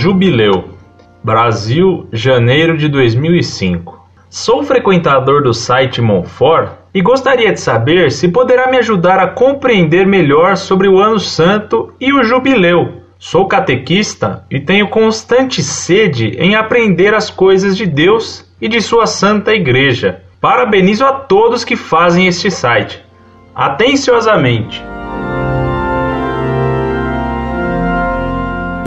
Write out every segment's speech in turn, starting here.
Jubileu, Brasil, janeiro de 2005. Sou frequentador do site Monfort e gostaria de saber se poderá me ajudar a compreender melhor sobre o Ano Santo e o Jubileu. Sou catequista e tenho constante sede em aprender as coisas de Deus e de sua Santa Igreja. Parabenizo a todos que fazem este site. Atenciosamente.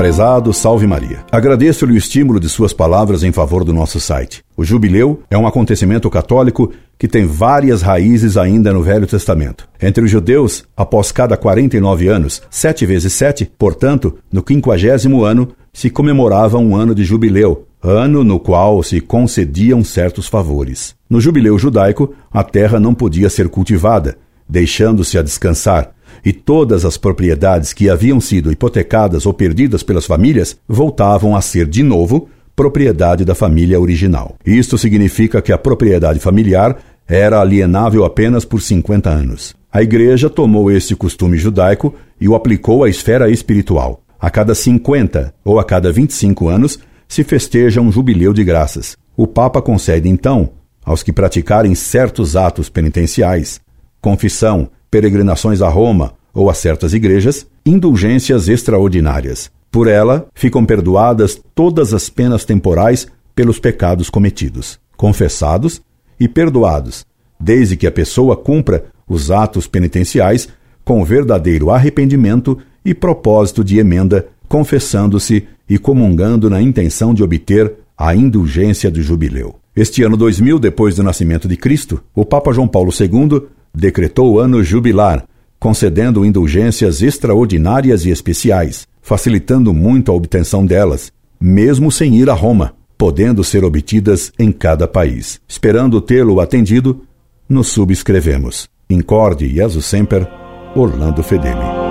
Prezado Salve Maria. Agradeço-lhe o estímulo de suas palavras em favor do nosso site. O jubileu é um acontecimento católico que tem várias raízes ainda no Velho Testamento. Entre os judeus, após cada 49 anos, sete vezes sete, portanto, no quinquagésimo ano, se comemorava um ano de jubileu, ano no qual se concediam certos favores. No jubileu judaico, a terra não podia ser cultivada, deixando-se a descansar, e todas as propriedades que haviam sido hipotecadas ou perdidas pelas famílias voltavam a ser de novo propriedade da família original. Isto significa que a propriedade familiar era alienável apenas por 50 anos. A Igreja tomou este costume judaico e o aplicou à esfera espiritual. A cada 50 ou a cada 25 anos se festeja um jubileu de graças. O Papa concede então, aos que praticarem certos atos penitenciais, confissão, peregrinações a Roma ou a certas igrejas, indulgências extraordinárias. Por ela ficam perdoadas todas as penas temporais pelos pecados cometidos, confessados e perdoados, desde que a pessoa cumpra os atos penitenciais com verdadeiro arrependimento e propósito de emenda, confessando-se e comungando na intenção de obter a indulgência do jubileu. Este ano 2000, depois do nascimento de Cristo, o Papa João Paulo II decretou ano jubilar, concedendo indulgências extraordinárias e especiais, facilitando muito a obtenção delas, mesmo sem ir a Roma, podendo ser obtidas em cada país. Esperando tê-lo atendido, nos subscrevemos. Incorde Jesus Semper, Orlando Fedeli.